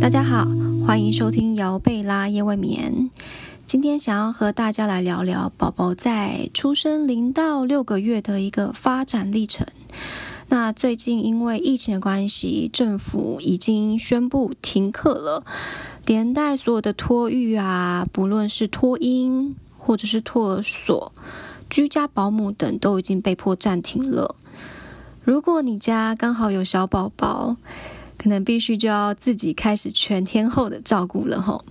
大家好欢迎收听姚贝拉夜未眠。今天想要和大家来聊聊宝宝在出生零到六个月的一个发展历程。那最近因为疫情的关系，政府已经宣布停课了，连带所有的托育啊，不论是托婴或者是托儿所、居家保姆等，都已经被迫暂停了。如果你家刚好有小宝宝，可能必须就要自己开始全天候的照顾了吼。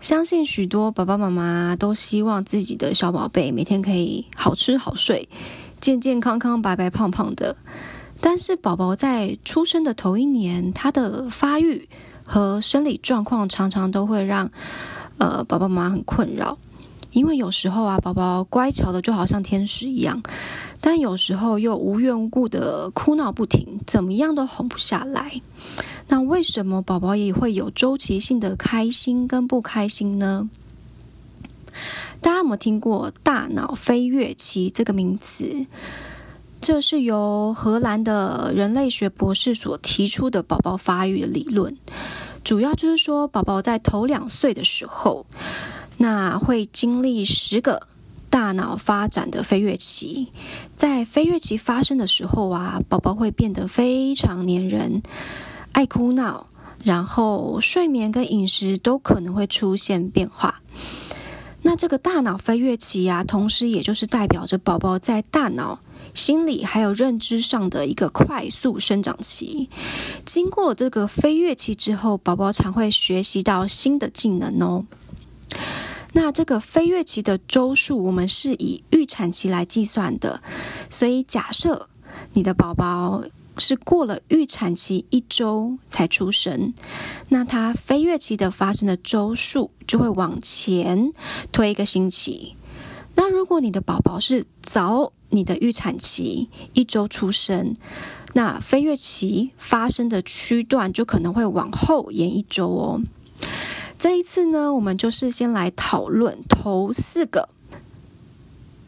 相信许多爸爸妈妈都希望自己的小宝贝每天可以好吃好睡，健健康康、白白胖胖的。但是宝宝在出生的头一年，他的发育和生理状况常常都会让呃爸爸妈妈很困扰。因为有时候啊，宝宝乖巧的就好像天使一样，但有时候又无缘无故的哭闹不停，怎么样都哄不下来。那为什么宝宝也会有周期性的开心跟不开心呢？大家有没有听过“大脑飞跃期”这个名词？这是由荷兰的人类学博士所提出的宝宝发育的理论，主要就是说，宝宝在头两岁的时候。那会经历十个大脑发展的飞跃期，在飞跃期发生的时候啊，宝宝会变得非常黏人，爱哭闹，然后睡眠跟饮食都可能会出现变化。那这个大脑飞跃期啊，同时也就是代表着宝宝在大脑、心理还有认知上的一个快速生长期。经过这个飞跃期之后，宝宝常会学习到新的技能哦。那这个飞跃期的周数，我们是以预产期来计算的，所以假设你的宝宝是过了预产期一周才出生，那他飞跃期的发生的周数就会往前推一个星期。那如果你的宝宝是早你的预产期一周出生，那飞跃期发生的区段就可能会往后延一周哦。这一次呢，我们就是先来讨论头四个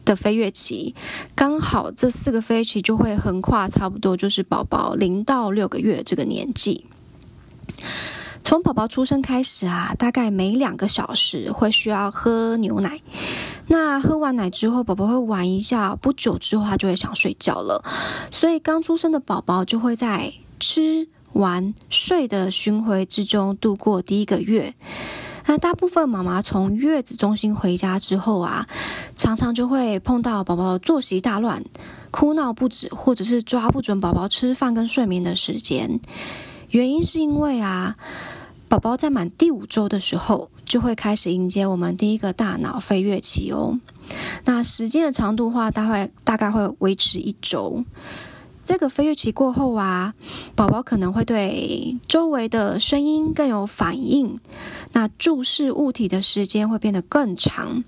的飞跃期，刚好这四个飞跃期就会横跨差不多就是宝宝零到六个月这个年纪。从宝宝出生开始啊，大概每两个小时会需要喝牛奶。那喝完奶之后，宝宝会玩一下，不久之后他就会想睡觉了。所以刚出生的宝宝就会在吃。玩睡的巡回之中度过第一个月，那大部分妈妈从月子中心回家之后啊，常常就会碰到宝宝作息大乱、哭闹不止，或者是抓不准宝宝吃饭跟睡眠的时间。原因是因为啊，宝宝在满第五周的时候就会开始迎接我们第一个大脑飞跃期哦。那时间的长度话，大概大概会维持一周。这个飞跃期过后啊，宝宝可能会对周围的声音更有反应，那注视物体的时间会变得更长，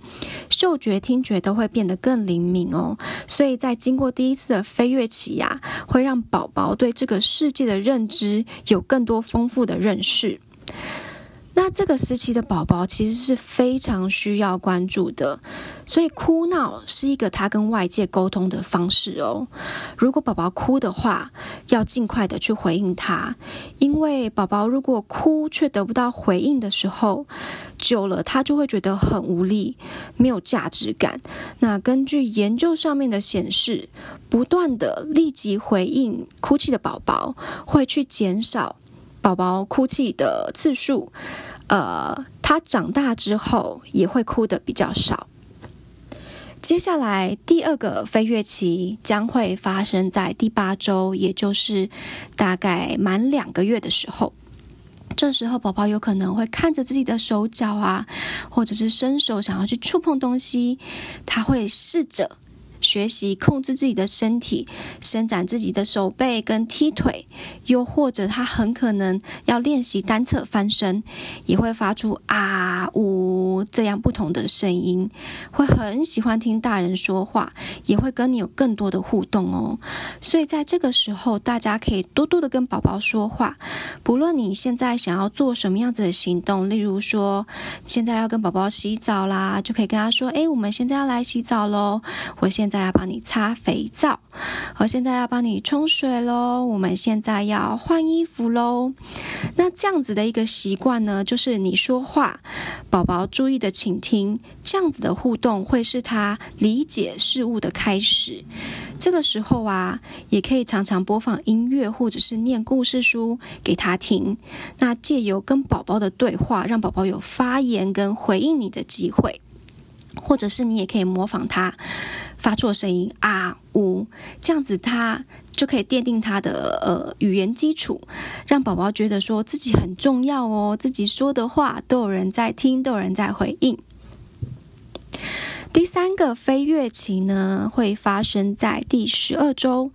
嗅觉、听觉都会变得更灵敏哦。所以在经过第一次的飞跃期呀，会让宝宝对这个世界的认知有更多丰富的认识。那这个时期的宝宝其实是非常需要关注的，所以哭闹是一个他跟外界沟通的方式哦。如果宝宝哭的话，要尽快的去回应他，因为宝宝如果哭却得不到回应的时候，久了他就会觉得很无力，没有价值感。那根据研究上面的显示，不断的立即回应哭泣的宝宝，会去减少。宝宝哭泣的次数，呃，他长大之后也会哭的比较少。接下来第二个飞跃期将会发生在第八周，也就是大概满两个月的时候。这时候，宝宝有可能会看着自己的手脚啊，或者是伸手想要去触碰东西，他会试着。学习控制自己的身体，伸展自己的手背跟踢腿，又或者他很可能要练习单侧翻身，也会发出啊呜这样不同的声音，会很喜欢听大人说话，也会跟你有更多的互动哦。所以在这个时候，大家可以多多的跟宝宝说话，不论你现在想要做什么样子的行动，例如说现在要跟宝宝洗澡啦，就可以跟他说：“哎，我们现在要来洗澡喽。”我现在要帮你擦肥皂，我现在要帮你冲水喽，我们现在要换衣服喽。那这样子的一个习惯呢，就是你说话，宝宝注意的倾听，这样子的互动会是他理解事物的开始。这个时候啊，也可以常常播放音乐或者是念故事书给他听。那借由跟宝宝的对话，让宝宝有发言跟回应你的机会，或者是你也可以模仿他发出的声音啊呜，这样子他就可以奠定他的呃语言基础，让宝宝觉得说自己很重要哦，自己说的话都有人在听，都有人在回应。第三个飞跃期呢，会发生在第十二周。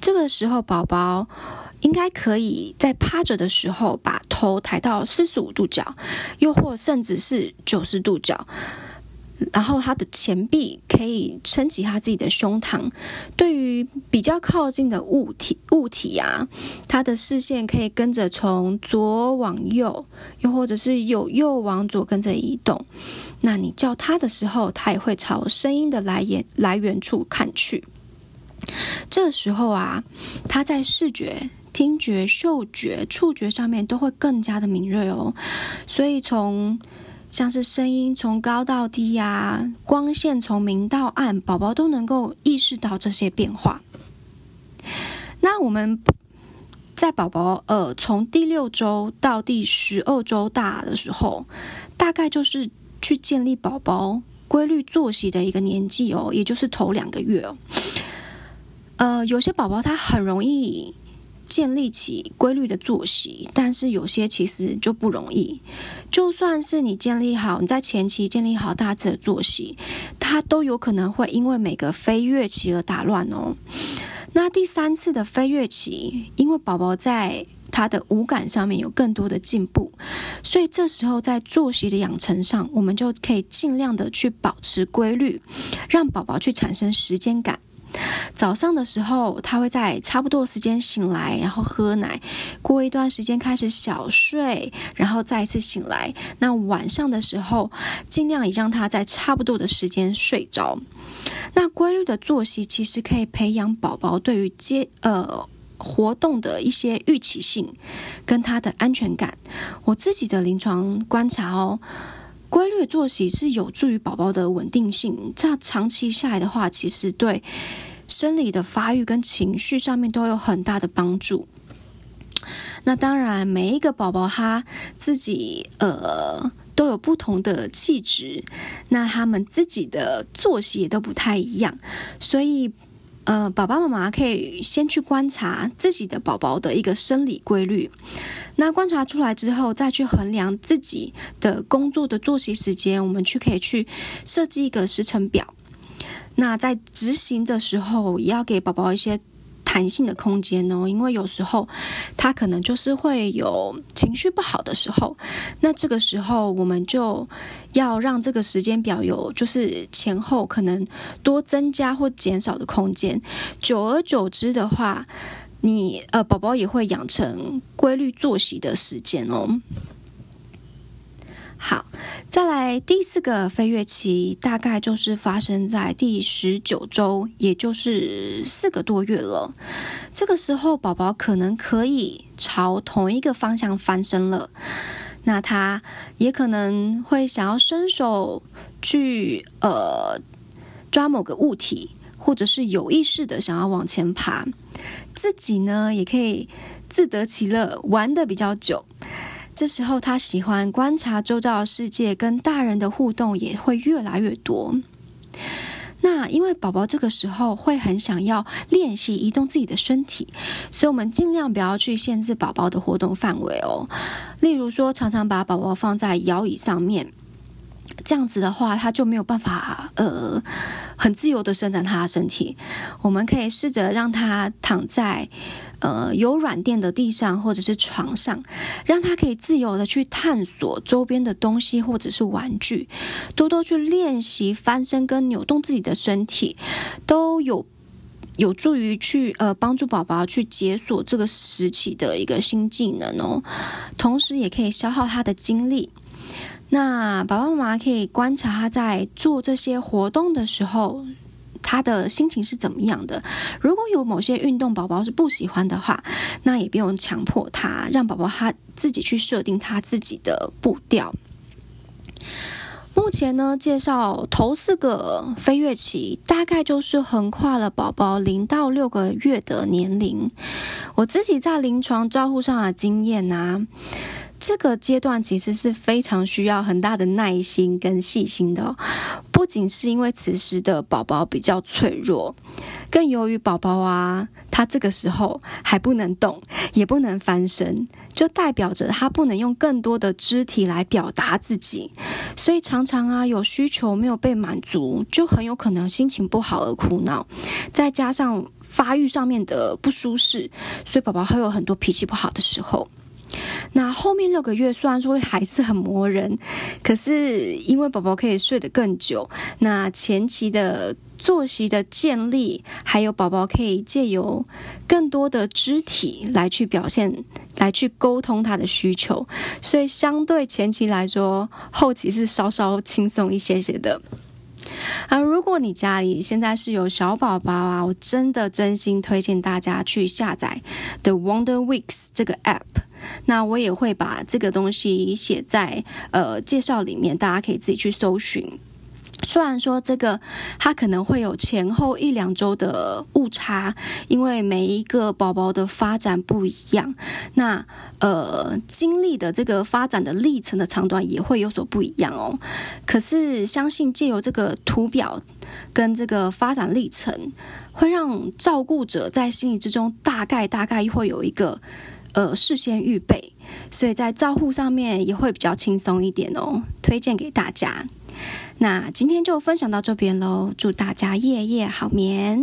这个时候，宝宝应该可以在趴着的时候，把头抬到四十五度角，又或甚至是九十度角。然后他的前臂可以撑起他自己的胸膛，对于比较靠近的物体物体啊，他的视线可以跟着从左往右，又或者是由右往左跟着移动。那你叫他的时候，他也会朝声音的来源来源处看去。这时候啊，他在视觉、听觉、嗅觉、触觉上面都会更加的敏锐哦，所以从像是声音从高到低呀，光线从明到暗，宝宝都能够意识到这些变化。那我们在宝宝呃从第六周到第十二周大的时候，大概就是去建立宝宝规律作息的一个年纪哦，也就是头两个月哦。呃，有些宝宝他很容易。建立起规律的作息，但是有些其实就不容易。就算是你建立好，你在前期建立好大致的作息，它都有可能会因为每个飞跃期而打乱哦。那第三次的飞跃期，因为宝宝在他的五感上面有更多的进步，所以这时候在作息的养成上，我们就可以尽量的去保持规律，让宝宝去产生时间感。早上的时候，他会在差不多时间醒来，然后喝奶，过一段时间开始小睡，然后再一次醒来。那晚上的时候，尽量也让他在差不多的时间睡着。那规律的作息其实可以培养宝宝对于接呃活动的一些预期性，跟他的安全感。我自己的临床观察哦。规律作息是有助于宝宝的稳定性，这样长期下来的话，其实对生理的发育跟情绪上面都有很大的帮助。那当然，每一个宝宝他自己呃都有不同的气质，那他们自己的作息也都不太一样，所以。呃，爸爸妈妈可以先去观察自己的宝宝的一个生理规律，那观察出来之后，再去衡量自己的工作的作息时间，我们去可以去设计一个时程表。那在执行的时候，也要给宝宝一些。弹性的空间哦，因为有时候他可能就是会有情绪不好的时候，那这个时候我们就要让这个时间表有就是前后可能多增加或减少的空间，久而久之的话，你呃宝宝也会养成规律作息的时间哦。好，再来第四个飞跃期，大概就是发生在第十九周，也就是四个多月了。这个时候，宝宝可能可以朝同一个方向翻身了。那他也可能会想要伸手去呃抓某个物体，或者是有意识的想要往前爬。自己呢，也可以自得其乐，玩的比较久。这时候，他喜欢观察周遭的世界，跟大人的互动也会越来越多。那因为宝宝这个时候会很想要练习移动自己的身体，所以我们尽量不要去限制宝宝的活动范围哦。例如说，常常把宝宝放在摇椅上面，这样子的话，他就没有办法呃很自由的伸展他的身体。我们可以试着让他躺在。呃，有软垫的地上或者是床上，让他可以自由的去探索周边的东西或者是玩具，多多去练习翻身跟扭动自己的身体，都有有助于去呃帮助宝宝去解锁这个时期的一个新技能哦，同时也可以消耗他的精力。那爸爸妈妈可以观察他在做这些活动的时候。他的心情是怎么样的。如果有某些运动宝宝是不喜欢的话，那也不用强迫他，让宝宝他自己去设定他自己的步调。目前呢，介绍头四个飞跃期，大概就是横跨了宝宝零到六个月的年龄。我自己在临床照护上的经验呢，这个阶段其实是非常需要很大的耐心跟细心的。不仅是因为此时的宝宝比较脆弱，更由于宝宝啊，他这个时候还不能动，也不能翻身。就代表着他不能用更多的肢体来表达自己，所以常常啊有需求没有被满足，就很有可能心情不好而哭闹，再加上发育上面的不舒适，所以宝宝会有很多脾气不好的时候。那后面六个月虽然说还是很磨人，可是因为宝宝可以睡得更久，那前期的作息的建立，还有宝宝可以借由更多的肢体来去表现，来去沟通他的需求，所以相对前期来说，后期是稍稍轻松一些些的。而，如果你家里现在是有小宝宝啊，我真的真心推荐大家去下载 The Wonder Weeks 这个 app。那我也会把这个东西写在呃介绍里面，大家可以自己去搜寻。虽然说这个它可能会有前后一两周的误差，因为每一个宝宝的发展不一样，那呃经历的这个发展的历程的长短也会有所不一样哦。可是相信借由这个图表跟这个发展历程，会让照顾者在心里之中大概大概会有一个。呃，事先预备，所以在照护上面也会比较轻松一点哦，推荐给大家。那今天就分享到这边喽，祝大家夜夜好眠。